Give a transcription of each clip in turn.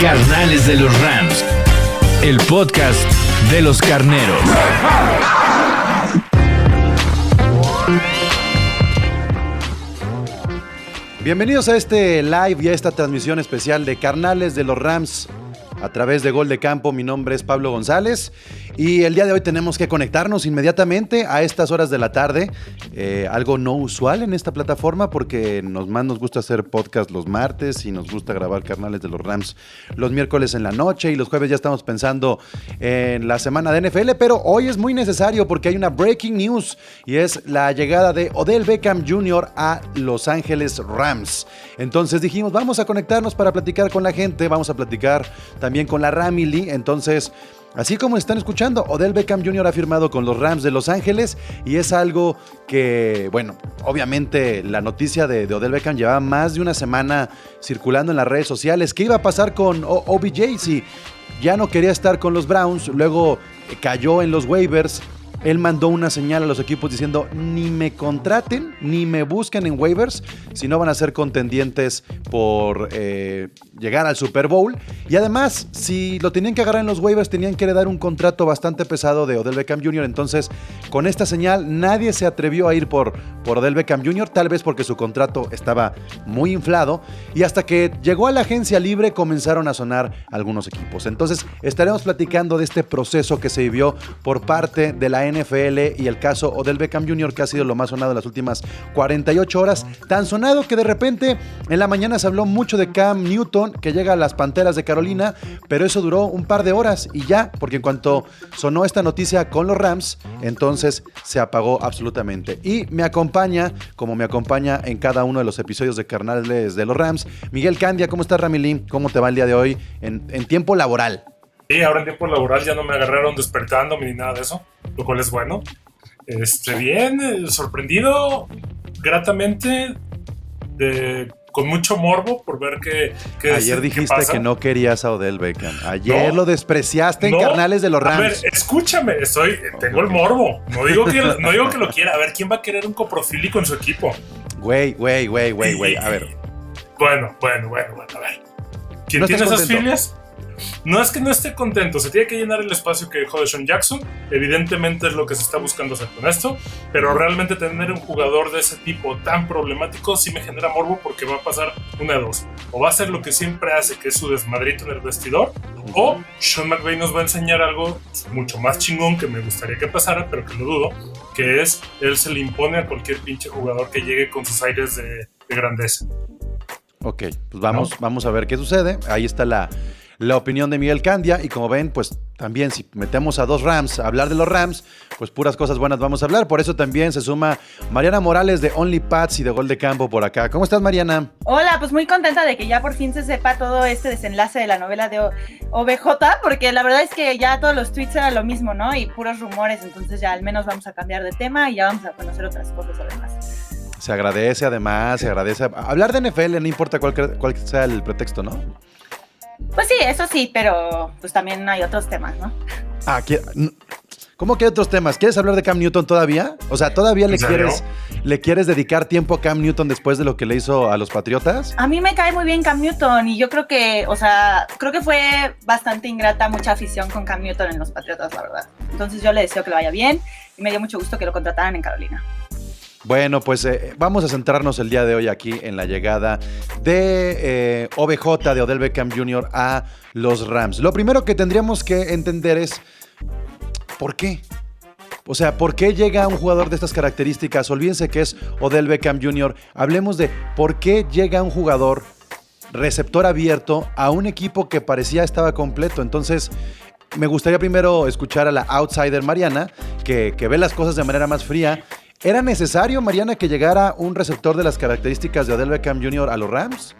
Carnales de los Rams. El podcast de los carneros. Bienvenidos a este live y a esta transmisión especial de Carnales de los Rams a través de Gol de Campo. Mi nombre es Pablo González y el día de hoy tenemos que conectarnos inmediatamente a estas horas de la tarde. Eh, algo no usual en esta plataforma porque nos más nos gusta hacer podcast los martes y nos gusta grabar Carnales de los Rams los miércoles en la noche y los jueves ya estamos pensando en la semana de NFL, pero hoy es muy necesario porque hay una breaking news y es la llegada de Odell Beckham Jr. a Los Ángeles Rams. Entonces dijimos, vamos a conectarnos para platicar con la gente, vamos a platicar también con la Ramily. Entonces, así como están escuchando, Odell Beckham Jr. ha firmado con los Rams de Los Ángeles y es algo que, bueno, obviamente la noticia de, de Odell Beckham llevaba más de una semana circulando en las redes sociales. ¿Qué iba a pasar con OBJ si ya no quería estar con los Browns? Luego cayó en los waivers. Él mandó una señal a los equipos diciendo, ni me contraten, ni me busquen en waivers, si no van a ser contendientes por eh, llegar al Super Bowl. Y además, si lo tenían que agarrar en los waivers, tenían que dar un contrato bastante pesado de Odell Beckham Jr. Entonces, con esta señal, nadie se atrevió a ir por, por Odell Beckham Jr., tal vez porque su contrato estaba muy inflado. Y hasta que llegó a la agencia libre, comenzaron a sonar algunos equipos. Entonces, estaremos platicando de este proceso que se vivió por parte de la NFL y el caso Odell Beckham Jr., que ha sido lo más sonado en las últimas 48 horas. Tan sonado que de repente en la mañana se habló mucho de Cam Newton, que llega a las Panteras de Carolina, pero eso duró un par de horas y ya, porque en cuanto sonó esta noticia con los Rams, entonces se apagó absolutamente. Y me acompaña, como me acompaña en cada uno de los episodios de Carnales de los Rams, Miguel Candia. ¿Cómo estás, Ramilín? ¿Cómo te va el día de hoy en, en tiempo laboral? Sí, ahora en tiempo laboral ya no me agarraron despertándome ni nada de eso, lo cual es bueno. Este, bien, eh, sorprendido gratamente, de, con mucho morbo por ver qué, qué Ayer dijiste pasa. que no querías a Odell Beckham. Ayer No. lo despreciaste en No, Carnales de los A ver, Rams. escúchame, estoy, tengo el morbo. No digo, que, no digo que lo quiera. A ver, ¿quién va a querer un coprofílico en su equipo? Güey, güey, güey, güey, güey. A ver. Bueno, bueno, bueno, bueno, a ver. ¿Quién ¿No tiene esas contento? filias? No es que no esté contento, se tiene que llenar el espacio que dejó de Sean Jackson. Evidentemente es lo que se está buscando hacer con esto, pero realmente tener un jugador de ese tipo tan problemático sí me genera morbo porque va a pasar una de dos. O va a ser lo que siempre hace, que es su desmadrito en el vestidor, o Sean McVay nos va a enseñar algo mucho más chingón que me gustaría que pasara, pero que lo dudo, que es él se le impone a cualquier pinche jugador que llegue con sus aires de, de grandeza. Ok, pues vamos, vamos a ver qué sucede. Ahí está la, la opinión de Miguel Candia. Y como ven, pues también si metemos a dos Rams a hablar de los Rams, pues puras cosas buenas vamos a hablar. Por eso también se suma Mariana Morales de Only Pats y de Gol de Campo por acá. ¿Cómo estás, Mariana? Hola, pues muy contenta de que ya por fin se sepa todo este desenlace de la novela de O- OBJ, porque la verdad es que ya todos los tweets eran lo mismo, ¿no? Y puros rumores, entonces ya al menos vamos a cambiar de tema y ya vamos a conocer otras cosas además. Se agradece además, se agradece. Hablar de NFL no importa cuál, cuál sea el pretexto, ¿no? Pues sí, eso sí, pero pues también hay otros temas, ¿no? Ah, ¿qué- n- ¿cómo que hay otros temas? ¿Quieres hablar de Cam Newton todavía? O sea, ¿todavía le quieres, le quieres dedicar tiempo a Cam Newton después de lo que le hizo a los Patriotas? A mí me cae muy bien Cam Newton y yo creo que, o sea, creo que fue bastante ingrata mucha afición con Cam Newton en los Patriotas, la verdad. Entonces yo le deseo que le vaya bien y me dio mucho gusto que lo contrataran en Carolina. Bueno, pues eh, vamos a centrarnos el día de hoy aquí en la llegada de eh, OBJ de Odell Beckham Jr. a los Rams. Lo primero que tendríamos que entender es ¿por qué? O sea, ¿por qué llega un jugador de estas características? Olvídense que es Odell Beckham Jr. Hablemos de por qué llega un jugador receptor abierto a un equipo que parecía estaba completo. Entonces, me gustaría primero escuchar a la outsider Mariana, que, que ve las cosas de manera más fría. ¿Era necesario, Mariana, que llegara un receptor de las características de Odell Beckham Jr. a los Rams?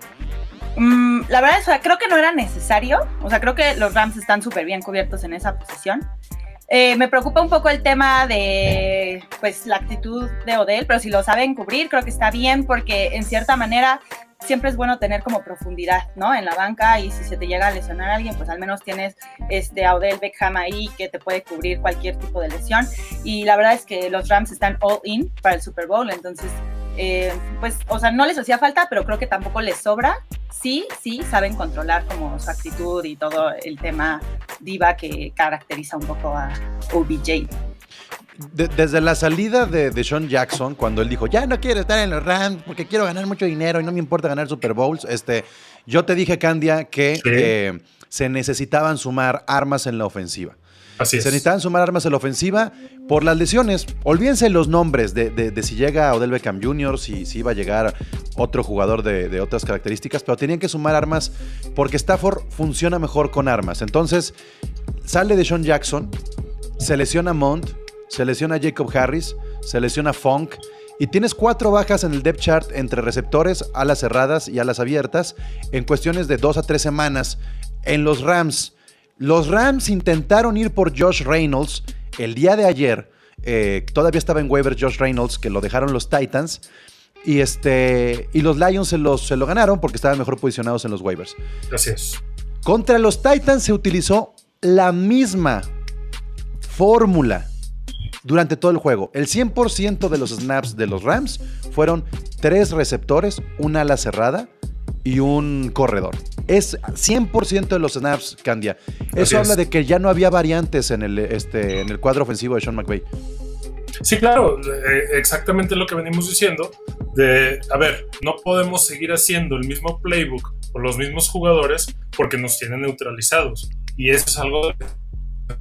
Mm, la verdad es que creo que no era necesario. O sea, creo que los Rams están súper bien cubiertos en esa posición. Eh, me preocupa un poco el tema de pues la actitud de Odell, pero si lo saben cubrir, creo que está bien porque en cierta manera siempre es bueno tener como profundidad, ¿no? En la banca y si se te llega a lesionar a alguien, pues al menos tienes este a Odell Beckham ahí que te puede cubrir cualquier tipo de lesión. Y la verdad es que los Rams están all in para el Super Bowl, entonces eh, pues, o sea, no les hacía falta, pero creo que tampoco les sobra. Sí, sí, saben controlar como su actitud y todo el tema diva que caracteriza un poco a OBJ. De- desde la salida de, de Sean Jackson, cuando él dijo, ya no quiero estar en los Rams porque quiero ganar mucho dinero y no me importa ganar Super Bowls, este, yo te dije, Candia, que Sí. eh, se necesitaban sumar armas en la ofensiva. Así es. Se necesitaban sumar armas en la ofensiva por las lesiones. Olvídense los nombres de, de- de si llega Odell Beckham Jr., si, si iba a llegar otro jugador de, de otras características, pero tenían que sumar armas porque Stafford funciona mejor con armas. Entonces, sale de Sean Jackson, se lesiona Mont, se lesiona Jacob Harris, se lesiona Funk. Y tienes cuatro bajas en el depth chart entre receptores, alas cerradas y alas abiertas en cuestiones de dos a tres semanas. En los Rams, los Rams intentaron ir por Josh Reynolds el día de ayer. eh, todavía estaba en waiver Josh Reynolds, que lo dejaron los Titans. Y, este, y los Lions se, los- se lo ganaron porque estaban mejor posicionados en los waivers. Es. Contra los Titans se utilizó la misma fórmula durante todo el juego. El 100% de los snaps de los Rams fueron tres receptores, una ala cerrada y un corredor. Es 100% de los snaps, Candia. Eso Así habla es. de que ya no había variantes en el, este, en el cuadro ofensivo de Sean McVay. Sí, claro, eh, exactamente lo que venimos diciendo. De, a ver, no podemos seguir haciendo el mismo playbook con los mismos jugadores porque nos tienen neutralizados. Y eso es algo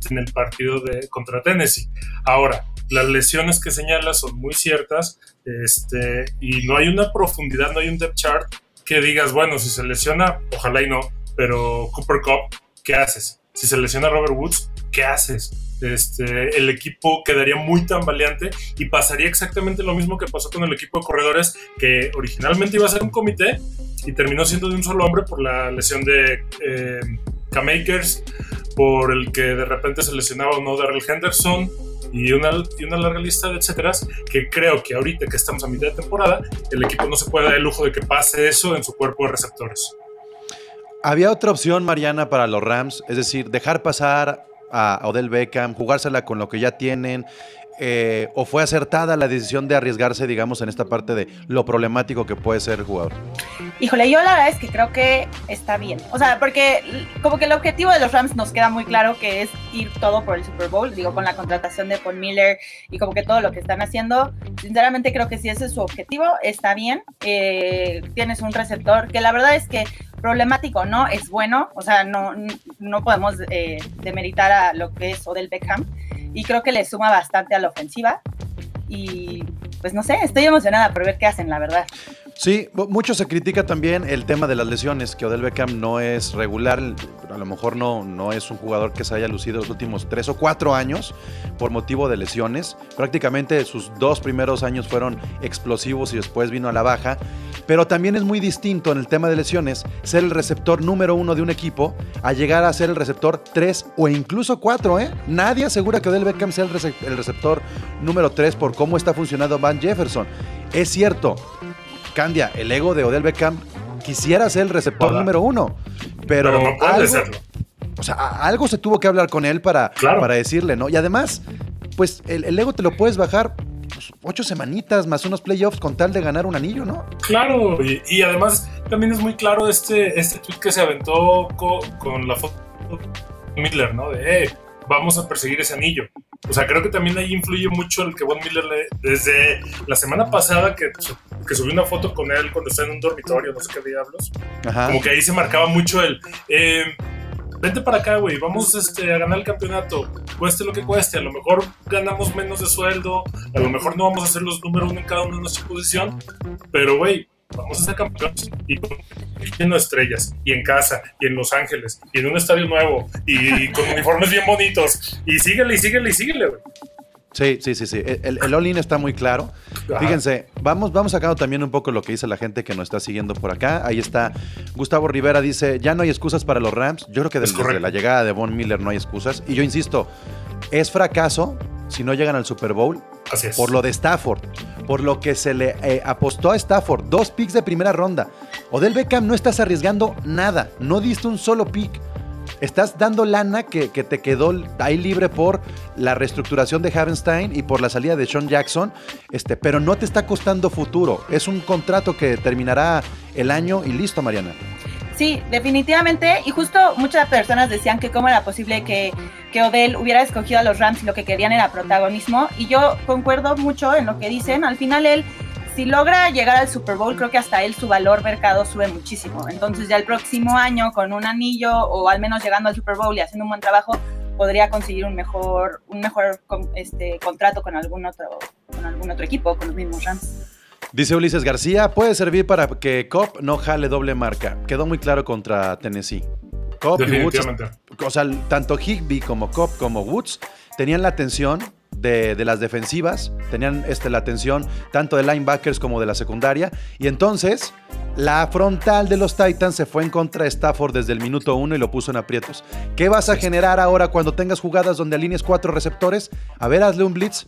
en el partido de contra Tennessee. Ahora, las lesiones que señalas son muy ciertas este, y no hay una profundidad, no hay un depth chart que digas, bueno, si se lesiona, ojalá y no, pero Cooper Cup, ¿qué haces? Si se lesiona Robert Woods, ¿qué haces? Este, el equipo quedaría muy tambaleante y pasaría exactamente lo mismo que pasó con el equipo de corredores, que originalmente iba a ser un comité y terminó siendo de un solo hombre por la lesión de eh, por el que de repente se lesionaba o no Darrell Henderson y una, y una larga lista de etcéteras que creo que ahorita que estamos a mitad de temporada, el equipo no se puede dar el lujo de que pase eso en su cuerpo de receptores. Había otra opción, Mariana, para los Rams, es decir, dejar pasar a Odell Beckham, jugársela con lo que ya tienen, eh, o fue acertada la decisión de arriesgarse, digamos, en esta parte de lo problemático que puede ser el jugador. Híjole, yo la verdad es que creo que está bien. O sea, porque como que el objetivo de los Rams nos queda muy claro que es ir todo por el Super Bowl, digo, con la contratación de Paul Miller y como que todo lo que están haciendo. Sinceramente creo que si ese es su objetivo, está bien. Eh, tienes un receptor que la verdad es que problemático, ¿no? Es bueno, o sea, no, no podemos eh, demeritar a lo que es Odell Beckham y creo que le suma bastante a la ofensiva. Y pues no sé, estoy emocionada por ver qué hacen, la verdad. Sí, mu- mucho se critica también el tema de las lesiones, que Odell Beckham no es regular, a lo mejor no, no es un jugador que se haya lucido los últimos tres o cuatro años por motivo de lesiones. Prácticamente sus dos primeros años fueron explosivos y después vino a la baja. Pero también es muy distinto en el tema de lesiones ser el receptor número uno de un equipo a llegar a ser el receptor tres o incluso cuatro, ¿eh? Nadie asegura que Odell Beckham sea el receptor número tres por cómo está funcionando Van Jefferson. Es cierto, Candia, el ego de Odell Beckham quisiera ser el receptor Hola. número uno, pero, Pero, no puede algo, serlo. o sea, algo se tuvo que hablar con él para, Claro. para decirle, ¿no? Y además, pues el, el ego te lo puedes bajar pues, ocho semanitas más unos playoffs con tal de ganar un anillo, ¿no? Claro, y, y además también es muy claro este, este tweet que se aventó co- con la foto de Miller, ¿no? De, "Eh, vamos a perseguir ese anillo. O sea, creo que también ahí influye mucho el que Von Miller le, desde la semana pasada que, que subí una foto con él cuando está en un dormitorio, no sé qué diablos, Ajá. como que ahí se marcaba mucho el... eh, Vente para acá, güey. Vamos este, a ganar el campeonato. Cueste lo que cueste. A lo mejor ganamos menos de sueldo. A lo mejor no vamos a ser los número uno en cada una de nuestra posición. Pero, güey, vamos a ser campeones. Y con lleno de estrellas. Y en casa. Y en Los Ángeles. Y en un estadio nuevo. Y con uniformes bien bonitos. Y síguele, y síguele, y síguele, güey. Sí, sí, sí, sí. El, el all-in está muy claro. Ajá. Fíjense, vamos, vamos sacando también un poco lo que dice la gente que nos está siguiendo por acá. Ahí está Gustavo Rivera, dice, ya no hay excusas para los Rams. Yo creo que Es desde correcto. la llegada de Von Miller no hay excusas. Y yo insisto, es fracaso si no llegan al Super Bowl Así es. por lo de Stafford, por lo que se le eh, apostó a Stafford, dos picks de primera ronda. Odell Beckham no estás arriesgando nada, no diste un solo pick. Estás dando lana que, te quedó ahí libre por la reestructuración de Havenstein y por la salida de Sean Jackson, este, pero no te está costando futuro. Es un contrato que terminará el año y listo, Mariana. Sí, definitivamente. Y justo muchas personas decían que cómo era posible que, que Odell hubiera escogido a los Rams y lo que querían era protagonismo. Y yo concuerdo mucho en lo que dicen. Al final él, si logra llegar al Super Bowl, creo que hasta él su valor mercado sube muchísimo. Entonces ya el próximo año con un anillo o al menos llegando al Super Bowl y haciendo un buen trabajo, podría conseguir un mejor, un mejor este, contrato con algún otro, con algún otro equipo, con los mismos Rams. Dice Ulises García, puede servir para que Cobb no jale doble marca. Quedó muy claro contra Tennessee. Cobb y Woods, o sea, tanto Higby como Cobb como Woods tenían la atención de, de las defensivas, tenían este, la atención tanto de linebackers como de la secundaria. Y entonces la frontal de los Titans se fue en contra de Stafford desde el minuto uno y lo puso en aprietos. ¿Qué vas a generar ahora cuando tengas jugadas donde alinees cuatro receptores? A ver, hazle un blitz.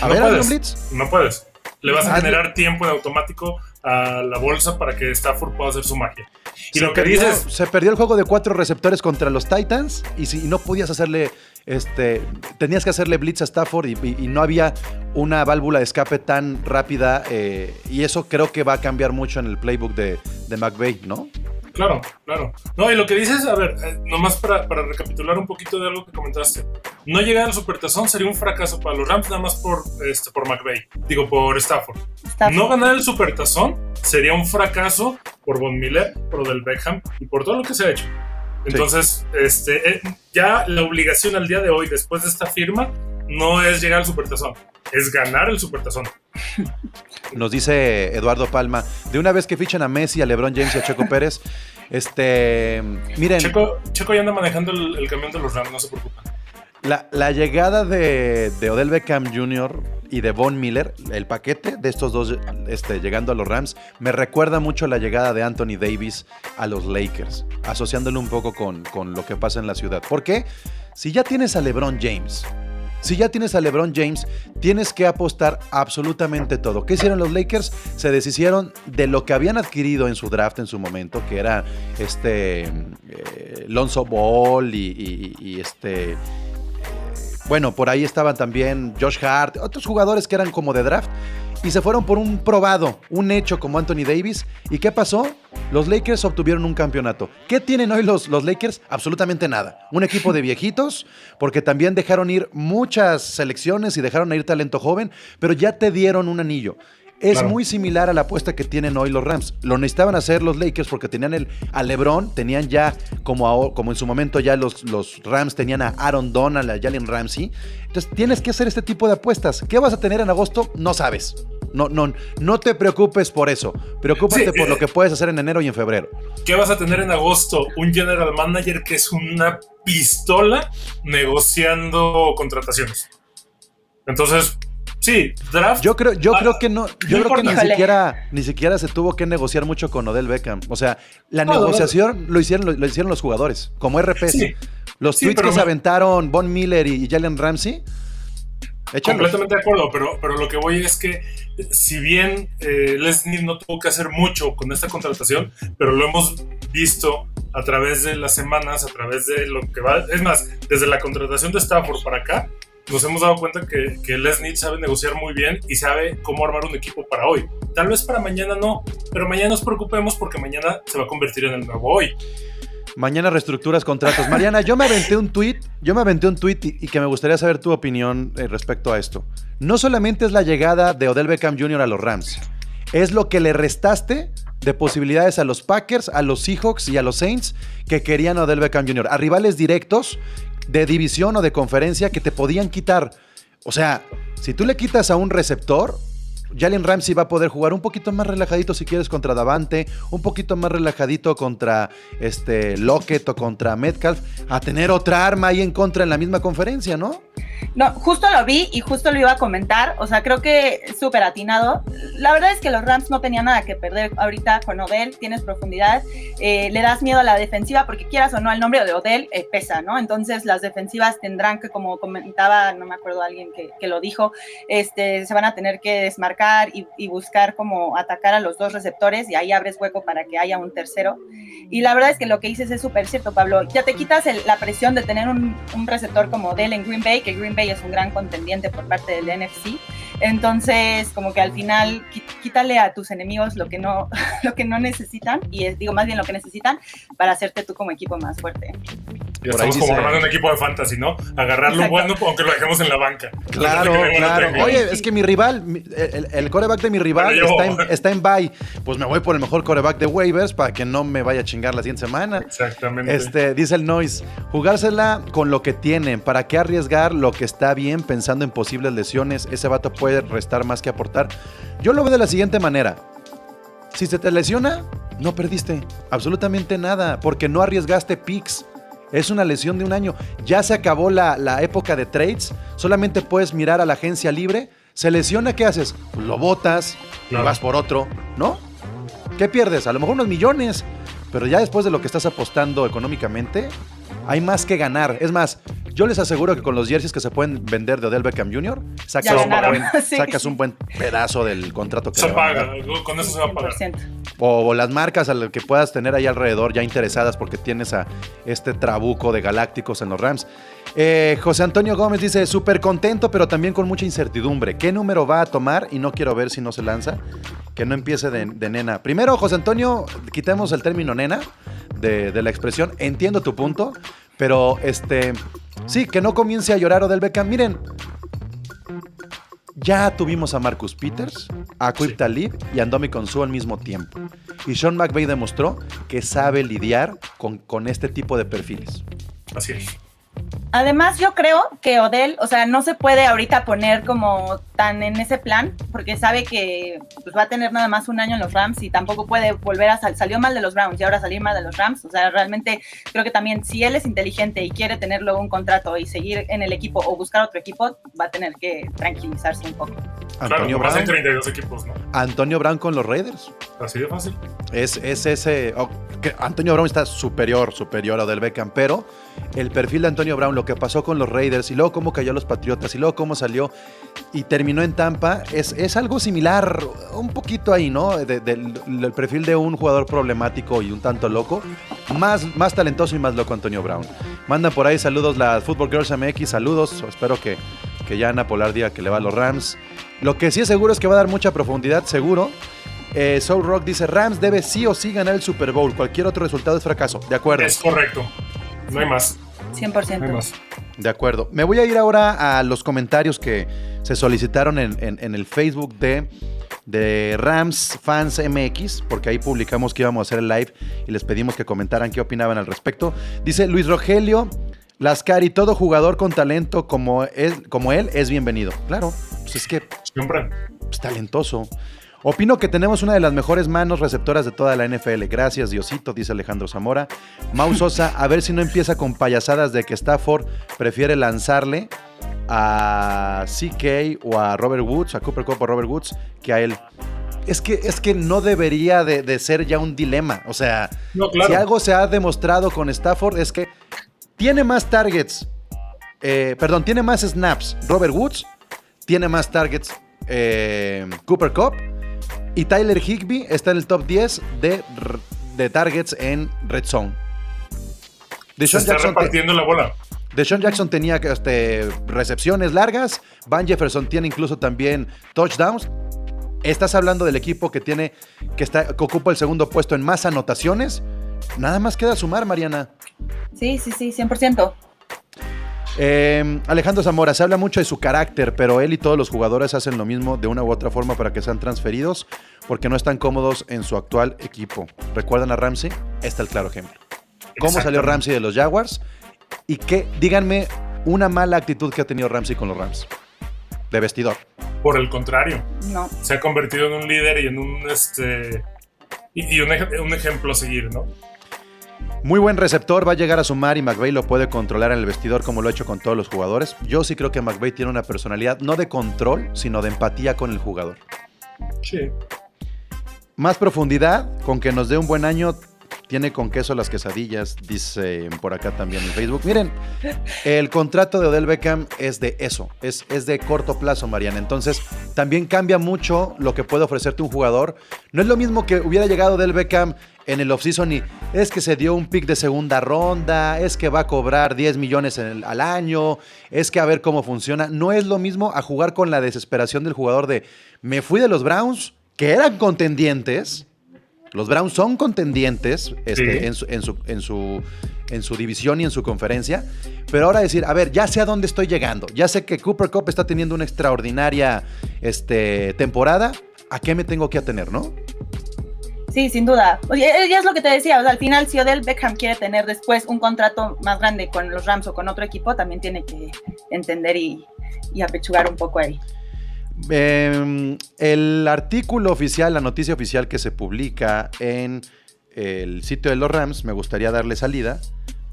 A No ver, hazle un blitz. No puedes. Le vas a generar tiempo en automático a la bolsa para que Stafford pueda hacer su magia. Y lo que perdió, dices, se perdió el juego de cuatro receptores contra los Titans y si y no podías hacerle este tenías que hacerle blitz a Stafford y, y- y no había una válvula de escape tan rápida eh, y eso creo que va a cambiar mucho en el playbook de, de McVay, ¿no? Claro, claro. No, y lo que dices, a ver, eh, nomás para, para recapitular un poquito de algo que comentaste. No llegar al Supertazón sería un fracaso para los Rams nada más por, este, por McVay. Digo, por Stafford. Está- No ganar el Supertazón sería un fracaso por Von Miller, por Del Beckham y por todo lo que se ha hecho. Entonces, este, eh, ya la obligación al día de hoy, después de esta firma, no es llegar al Supertazón, es ganar el Supertazón. Nos dice Eduardo Palma, de una vez que fichan a Messi, a LeBron James y a Checo Pérez, este, miren, Checo, Checo ya anda manejando el, el camión de los Rams, no se preocupen. La, la llegada de, de Odell Beckham Jr. y de Von Miller, el paquete de estos dos este, llegando a los Rams, me recuerda mucho a la llegada de Anthony Davis a los Lakers, asociándolo un poco con, con lo que pasa en la ciudad. ¿Por qué? Si ya tienes a LeBron James, si ya tienes a LeBron James, tienes que apostar absolutamente todo. ¿Qué hicieron los Lakers? Se deshicieron de lo que habían adquirido en su draft en su momento, que era este eh, Lonzo Ball y, y- y este bueno, por ahí estaban también Josh Hart, otros jugadores que eran como de draft. Y se fueron por un probado, un hecho como Anthony Davis. ¿Y qué pasó? Los Lakers obtuvieron un campeonato. ¿Qué tienen hoy los, los Lakers? Absolutamente nada. Un equipo de viejitos, porque también dejaron ir muchas selecciones y dejaron ir talento joven, pero ya te dieron un anillo. Es Claro. muy similar a la apuesta que tienen hoy los Rams. Lo necesitaban hacer los Lakers porque tenían el, a LeBron, tenían ya, como, a- como en su momento ya los, los Rams tenían a Aaron Donald, a Jalen Ramsey. Entonces tienes que hacer este tipo de apuestas. ¿Qué vas a tener en agosto? No sabes. No, no, no te preocupes por eso. Preocúpate Sí, por eh. lo que puedes hacer en enero y en febrero. ¿Qué vas a tener en agosto? Un general manager que es una pistola negociando contrataciones. Entonces, sí, draft. Yo creo, yo Ah, creo que no, yo creo que ni Híjole. siquiera, ni siquiera se tuvo que negociar mucho con Odell Beckham. O sea, la No, no, no. negociación lo hicieron, lo, lo hicieron los jugadores, como RPs. Sí. Los Sí, tweets que se aventaron Von Miller y, y Jalen Ramsey. échalos. Completamente de acuerdo, pero, pero lo que voy es que si bien eh, Leslie no tuvo que hacer mucho con esta contratación, pero lo hemos visto a través de las semanas, a través de lo que va, es más, desde la contratación de Stafford para acá, nos hemos dado cuenta que, que Leslie sabe negociar muy bien y sabe cómo armar un equipo para hoy. Tal vez para mañana no, pero mañana nos preocupemos porque mañana se va a convertir en el nuevo hoy. Mañana reestructuras contratos. Mariana, yo me aventé un tweet, yo me aventé un tweet y, y que me gustaría saber tu opinión eh, respecto a esto. No solamente es la llegada de Odell Beckham Jr. a los Rams, es lo que le restaste de posibilidades a los Packers, a los Seahawks y a los Saints que querían a Odell Beckham Jr. A rivales directos de división o de conferencia que te podían quitar. O sea, si tú le quitas a un receptor, Jalen Ramsey va a poder jugar un poquito más relajadito si quieres contra Davante, un poquito más relajadito contra este Lockett o contra Metcalf, a tener otra arma ahí en contra en la misma conferencia, ¿no? No, justo lo vi y justo lo iba a comentar. O sea, creo que súper atinado. La verdad es que los Rams no tenían nada que perder ahorita con Odell. Tienes profundidad. eh, le das miedo a la defensiva porque quieras o no, el nombre de Odell eh, pesa, ¿no? Entonces las defensivas tendrán que, como comentaba, no me acuerdo alguien que, que lo dijo, este, se van a tener que desmarcar y, y buscar como atacar a los dos receptores y ahí abres hueco para que haya un tercero. Y la verdad es que lo que dices es súper cierto, Pablo. Ya te quitas el- la presión de tener un, un receptor como Odell en Green Bay, que Green Bay es un gran contendiente por parte del NFC. Entonces, como que al final, quítale a tus enemigos lo que no, lo que no necesitan, y digo más bien lo que necesitan, para hacerte tú como equipo más fuerte. Ya Por ahí estamos como armando un equipo de fantasy, ¿no? Agarrarlo Exacto. bueno, aunque lo dejemos en la banca. Claro, claro. Oye, es que mi rival, el, el coreback de mi rival Bueno, está, en, está en bye. Pues me voy por el mejor coreback de waivers para que no me vaya a chingar la siguiente semana. Exactamente. Este, dice el Noise, jugársela con lo que tienen. ¿Para qué arriesgar lo que está bien pensando en posibles lesiones? Ese vato puede restar más que aportar. Yo lo veo de la siguiente manera. Si se te lesiona, no perdiste absolutamente nada porque no arriesgaste picks. Es una lesión de un año. Ya se acabó la, la época de trades. Solamente puedes mirar a la agencia libre. Se lesiona, ¿qué haces? Pues lo botas y vas por otro, ¿no? ¿Qué pierdes? A lo mejor unos millones. Pero ya después de lo que estás apostando económicamente, hay más que ganar. Es más, yo les aseguro que con los jerseys que se pueden vender de Odell Beckham Jr., sacas, un buen, Sí. sacas un buen pedazo del contrato que se le van a paga, con eso se va a pagar. 100%. O, o las marcas a que puedas tener ahí alrededor ya interesadas porque tienes a este trabuco de galácticos en los Rams. Eh, José Antonio Gómez dice, súper contento, pero también con mucha incertidumbre. ¿Qué número va a tomar? Y no quiero ver si no se lanza. Que no empiece de, nena. Primero, José Antonio, quitemos el término nena de, la expresión. Entiendo tu punto, pero este, sí, que no comience a llorar Odell Beckham. Miren, ya tuvimos a Marcus Peters, a Quip Talib y a Andomi Konsu al mismo tiempo. Y Sean McVay demostró que sabe lidiar con, con este tipo de perfiles. Así es. Además, yo creo que Odell, o sea, no se puede ahorita poner como tan en ese plan, porque sabe que pues, va a tener nada más un año en los Rams y tampoco puede volver a salir. Salió mal de los Browns y ahora salir mal de los Rams. O sea, realmente creo que también, si él es inteligente y quiere tener luego un contrato y seguir en el equipo o buscar otro equipo, va a tener que tranquilizarse un poco. Antonio claro, Brown, 32 equipos, ¿no? Antonio Brown con los Raiders. Así de fácil. Es, es ese. oh, que Antonio Brown está superior, superior a Odell Beckham, pero el perfil de Antonio Brown, lo que pasó con los Raiders y luego cómo cayó a los Patriotas y luego cómo salió y terminó en Tampa, es, es algo similar, un poquito ahí, ¿no? De- del del perfil de un jugador problemático y un tanto loco, más, más talentoso y más loco Antonio Brown. Mandan por ahí saludos las Football Girls MX, saludos, espero que, que ya Ana Polar diga que le va a los Rams. Lo que sí es seguro es que va a dar mucha profundidad, seguro. Eh, Soul Rock dice, Rams debe sí o sí ganar el Super Bowl. Cualquier otro resultado es fracaso. De acuerdo. Es correcto. No hay más. 100%. No hay más. De acuerdo. Me voy a ir ahora a los comentarios que se solicitaron en, en- en el Facebook de, de Rams Fans MX, porque ahí publicamos que íbamos a hacer el live y les pedimos que comentaran qué opinaban al respecto. Dice Luis Rogelio, Lascari, todo jugador con talento como él, como él es bienvenido. Claro, pues es que Siempre. pues, talentoso. Opino que tenemos una de las mejores manos receptoras de toda la NFL. Gracias, Diosito, dice Alejandro Zamora. Mau Sosa, a ver si no empieza con payasadas de que Stafford prefiere lanzarle a CK o a Robert Woods, a Cooper Cup o Robert Woods, que a él. Es que, es que no debería de, de ser ya un dilema. O sea, No, claro. si algo se ha demostrado con Stafford es que tiene más targets, eh, perdón, tiene más snaps Robert Woods, tiene más targets eh, Cooper Cup y Tyler Higby está en el top 10 de, de targets en Red Zone. Se Deshaun está Jackson, te- repartiendo la bola. Deshaun Jackson tenía este, recepciones largas, Van Jefferson tiene incluso también touchdowns. Estás hablando del equipo que tiene que, está, que ocupa el segundo puesto en más anotaciones. nada más queda sumar, Mariana. Sí, sí, sí, 100%. Eh, Alejandro Zamora, se habla mucho de su carácter, pero él y todos los jugadores hacen lo mismo de una u otra forma para que sean transferidos porque no están cómodos en su actual equipo. ¿Recuerdan a Ramsey? Está el claro ejemplo. ¿Cómo salió. Ramsey de los Jaguars? Y qué, díganme una mala actitud que ha tenido Ramsey con los Rams. De vestidor. Por el contrario, No. se ha convertido en un líder y en un este y, y un, ej- un ejemplo a seguir, ¿no? Muy buen receptor, va a llegar a sumar y McVay lo puede controlar en el vestidor como lo ha hecho con todos los jugadores. Yo sí creo que McVay tiene una personalidad no de control, sino de empatía con el jugador. Sí. Más profundidad, con que nos dé un buen año, tiene con queso las quesadillas, dice por acá también en Facebook. Miren, el contrato de Odell Beckham es de eso, es, es de corto plazo, Mariana. Entonces, también cambia mucho lo que puede ofrecerte un jugador. No es lo mismo que hubiera llegado Odell Beckham en el offseason y es que se dio un pick de segunda ronda, es que va a cobrar 10 millones en el- al año, es que a ver cómo funciona. No es lo mismo a jugar con la desesperación del jugador de me fui de los Browns, que eran contendientes. Los Browns son contendientes este, Sí. en, su, en, su, en, su, en su división y en su conferencia. Pero ahora decir, a ver, ya sé a dónde estoy llegando. Ya sé que Cooper Cup está teniendo una extraordinaria este, temporada. ¿A qué me tengo que atener, no? Sí, sin duda. Oye, eh, ya es lo que te decía, o sea, al final si Odell Beckham quiere tener después un contrato más grande con los Rams o con otro equipo, también tiene que entender y, y apechugar un poco ahí. Eh, el artículo oficial, la noticia oficial que se publica en el sitio de los Rams, me gustaría darle salida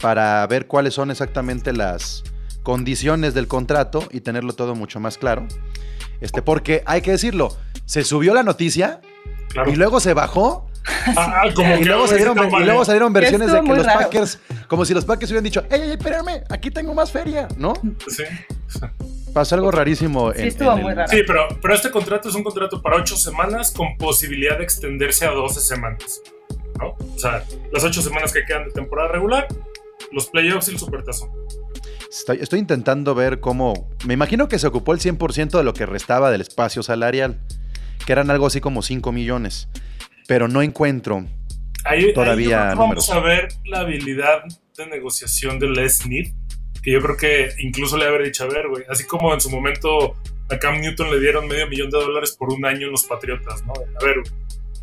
para ver cuáles son exactamente las condiciones del contrato y tenerlo todo mucho más claro. Este, porque hay que decirlo, se subió la noticia Claro. y luego se bajó Ah, como y luego, salieron, y luego salieron versiones de que los raro. Packers, como si los Packers hubieran dicho, ¡Ey, ey, espérame! Aquí tengo más feria, ¿no? Sí. Pasó algo rarísimo. Sí, en- estuvo en muy el- raro. Sí, pero, pero este contrato es un contrato para ocho semanas con posibilidad de extenderse a 12 semanas. ¿no? O sea, las ocho semanas que quedan de temporada regular, los playoffs y el supertazón. Estoy, estoy intentando ver cómo. Me imagino que se ocupó el 100% de lo que restaba del espacio salarial, que eran algo así como 5 millones. Pero no encuentro. Ahí, Todavía números. vamos a ver la habilidad de negociación de Les Smith, que yo creo que incluso le haber dicho, a ver, güey, así como en su momento a Cam Newton le dieron medio millón de dólares por un año en los Patriotas, ¿no? A ver, güey,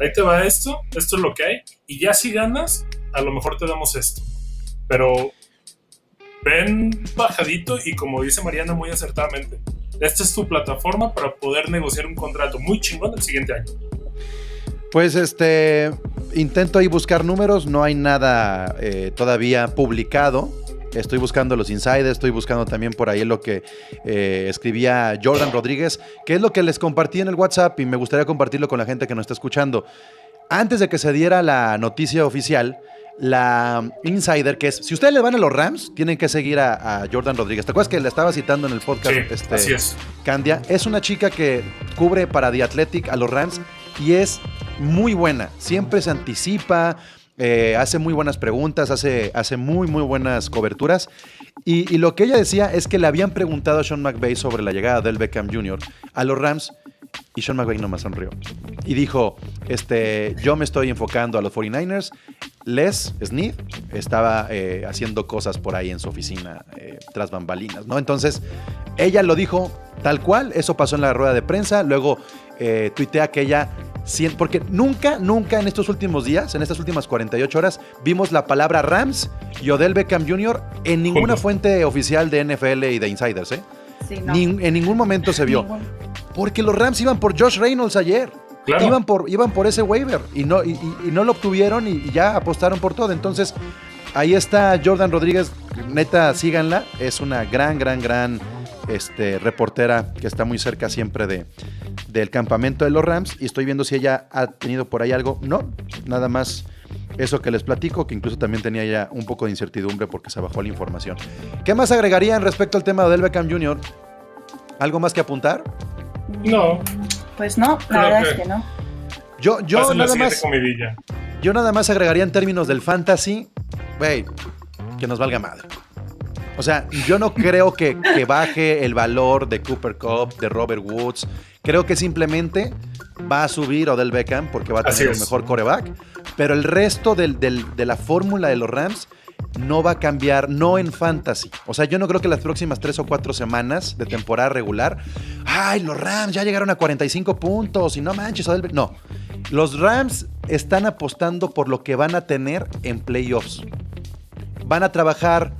ahí te va esto, esto es lo que hay, y ya si ganas, a lo mejor te damos esto. Pero ven bajadito y como dice Mariana muy acertadamente, esta es tu plataforma para poder negociar un contrato muy chingón el siguiente año. Pues este. Intento ahí buscar números. No hay nada eh, todavía publicado. Estoy buscando los insiders, estoy buscando también por ahí lo que eh, escribía Jordan Rodríguez, que es lo que les compartí en el WhatsApp y me gustaría compartirlo con la gente que nos está escuchando. Antes de que se diera la noticia oficial, la insider, que es, si ustedes le van a los Rams, tienen que seguir a, a Jordan Rodríguez. ¿Te acuerdas que le estaba citando en el podcast? Sí, este, así es. Candia es una chica que cubre para The Athletic a los Rams y es muy buena. Siempre se anticipa, eh, hace muy buenas preguntas, hace, hace muy, muy buenas coberturas. Y, lo que ella decía es que le habían preguntado a Sean McVay sobre la llegada del Beckham Jr. a los Rams y Sean McVay nomás sonrió. Y dijo, este, yo me estoy enfocando a los 49ers. Les Smith estaba eh, haciendo cosas por ahí en su oficina eh, tras bambalinas, ¿no? Entonces, ella lo dijo tal cual, eso pasó en la rueda de prensa, luego tuitea que ella, porque nunca, nunca en estos últimos días, en estas últimas 48 horas, vimos la palabra Rams y Odell Beckham Jr. en ninguna fuente oficial de NFL y de Insiders, ¿eh? Sí, no. Ni- en ningún momento se vio. Porque los Rams iban por Josh Reynolds ayer. Claro. Iban por, iban por ese waiver y no, y, y- y no lo obtuvieron y, y ya apostaron por todo. Entonces, ahí está Jordan Rodríguez. Neta, síganla. Es una gran, gran, gran este, reportera que está muy cerca siempre de, del campamento de los Rams. Y estoy viendo si ella ha tenido por ahí algo. No, nada más eso que les platico, que incluso también tenía ya un poco de incertidumbre porque se bajó la información. ¿Qué más agregarían respecto al tema de Odell Beckham Jr.? ¿Algo más que apuntar? No. Pues no, la Creo verdad que- es que no. Yo, yo nada más. comidilla. Yo nada más agregaría en términos del fantasy, güey, que nos valga madre. O sea, yo no creo que, que baje el valor de Cooper Cup, de Robert Woods. Creo que simplemente va a subir Odell Beckham porque va a tener un mejor coreback. Pero el resto del- del- de la fórmula de los Rams no va a cambiar, no en fantasy. O sea, yo no creo que las próximas tres o cuatro semanas de temporada regular, ay, los Rams ya llegaron a 45 puntos y no manches, Odell Be-". no. Los Rams están apostando por lo que van a tener en playoffs. Van a trabajar,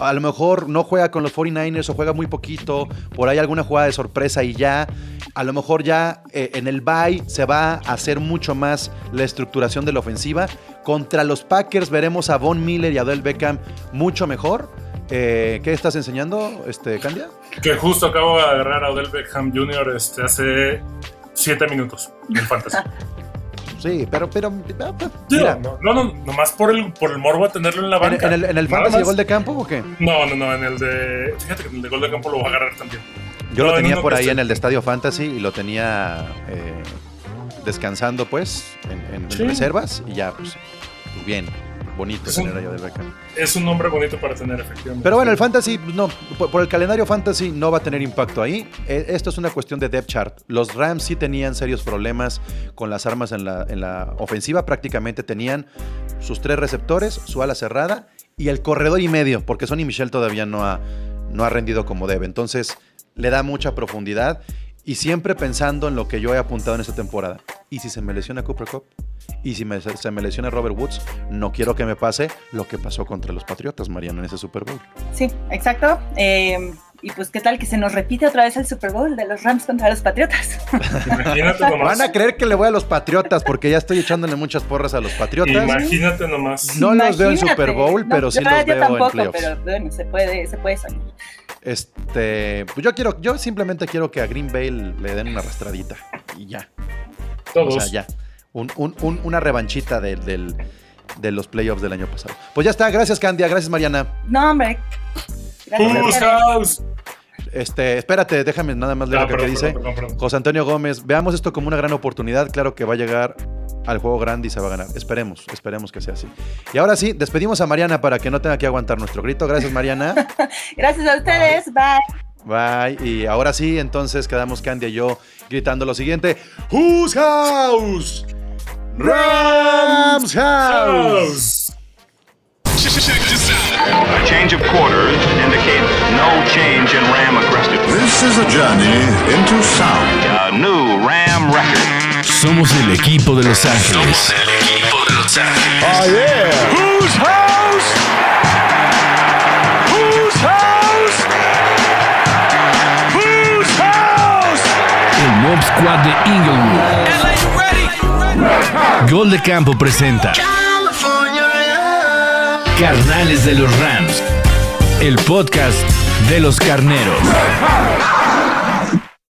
a lo mejor no juega con los 49ers o juega muy poquito, por ahí alguna jugada de sorpresa y ya. A lo mejor ya eh, en el bye se va a hacer mucho más la estructuración de la ofensiva. Contra los Packers veremos a Von Miller y a Odell Beckham mucho mejor. Eh, ¿Qué estás enseñando, este, Candia? Que justo acabo de agarrar a Odell Beckham Jr. Este, hace 7 minutos en Fantasy. Sí, pero, pero, Digo, mira, no, no, no, nomás por el, por el morbo de tenerlo en la ¿en, banca. en el, en el fantasy de gol de campo o qué? No, no, no, en el de. Fíjate que en el de gol de campo lo voy a agarrar también. Yo No, lo en tenía por ahí en el de Estadio Fantasy y lo tenía eh, descansando, pues, en, en Sí. reservas y ya, pues, pues bien, bonito Es un- tener a Odell Beckham. Es un nombre bonito para tener, efectivamente. Pero bueno, el fantasy, pues, no, por, por el calendario fantasy no va a tener impacto ahí. Eh, Esto es una cuestión de depth chart. Los Rams sí tenían serios problemas con las armas en la, en la ofensiva. Prácticamente tenían sus tres receptores, su ala cerrada y el corredor y medio, porque Sonny Michel todavía no ha, no ha rendido como debe. Entonces, le da mucha profundidad y siempre pensando en lo que yo he apuntado en esta temporada. ¿Y si se me lesiona Cooper Cup? ¿Y si me- se me lesiona Robert Woods? No quiero que me pase lo que pasó contra los Patriotas, Mariano, en ese Super Bowl. Sí, exacto. Eh, y pues, ¿qué tal que se nos repite otra vez el Super Bowl de los Rams contra los Patriotas? Imagínate nomás. Van a creer que le voy a los Patriotas porque ya estoy echándole muchas porras a los Patriotas. Imagínate nomás. No los veo en. Super Bowl, No, pero sí los yo veo en playoffs. pero bueno, se puede, se puede soñar. Este, pues yo quiero, yo simplemente quiero que a Green Bay le den una arrastradita y ya. Todos. O sea, ya. Un- un- un- una revanchita de, del- de los playoffs del año pasado. Pues ya está, gracias Candia, gracias Mariana. No, hombre. Gracias. Este, espérate, déjame nada más leer Ah, lo que perdón, dice. perdón, perdón, perdón. José Antonio Gómez, veamos esto como una gran oportunidad. Claro que va a llegar al juego grande y se va a ganar. Esperemos, esperemos que sea así. Y ahora sí, despedimos a Mariana para que no tenga que aguantar nuestro grito. Gracias, Mariana. Gracias a ustedes. Bye. Bye. Y ahora sí, entonces quedamos Candy y yo gritando lo siguiente: Whose house? Rams house. House. A change of quarters indicates no change in Ram aggressiveness. This is a journey into sound. A new Ram record. Somos el equipo de Los Ángeles. Somos el equipo de Los Ángeles. Oh, yeah. Whose house? Whose house? Whose house? El Mob Squad de Inglewood. Gol de Campo presenta Carnales de los Rams. El podcast de los carneros.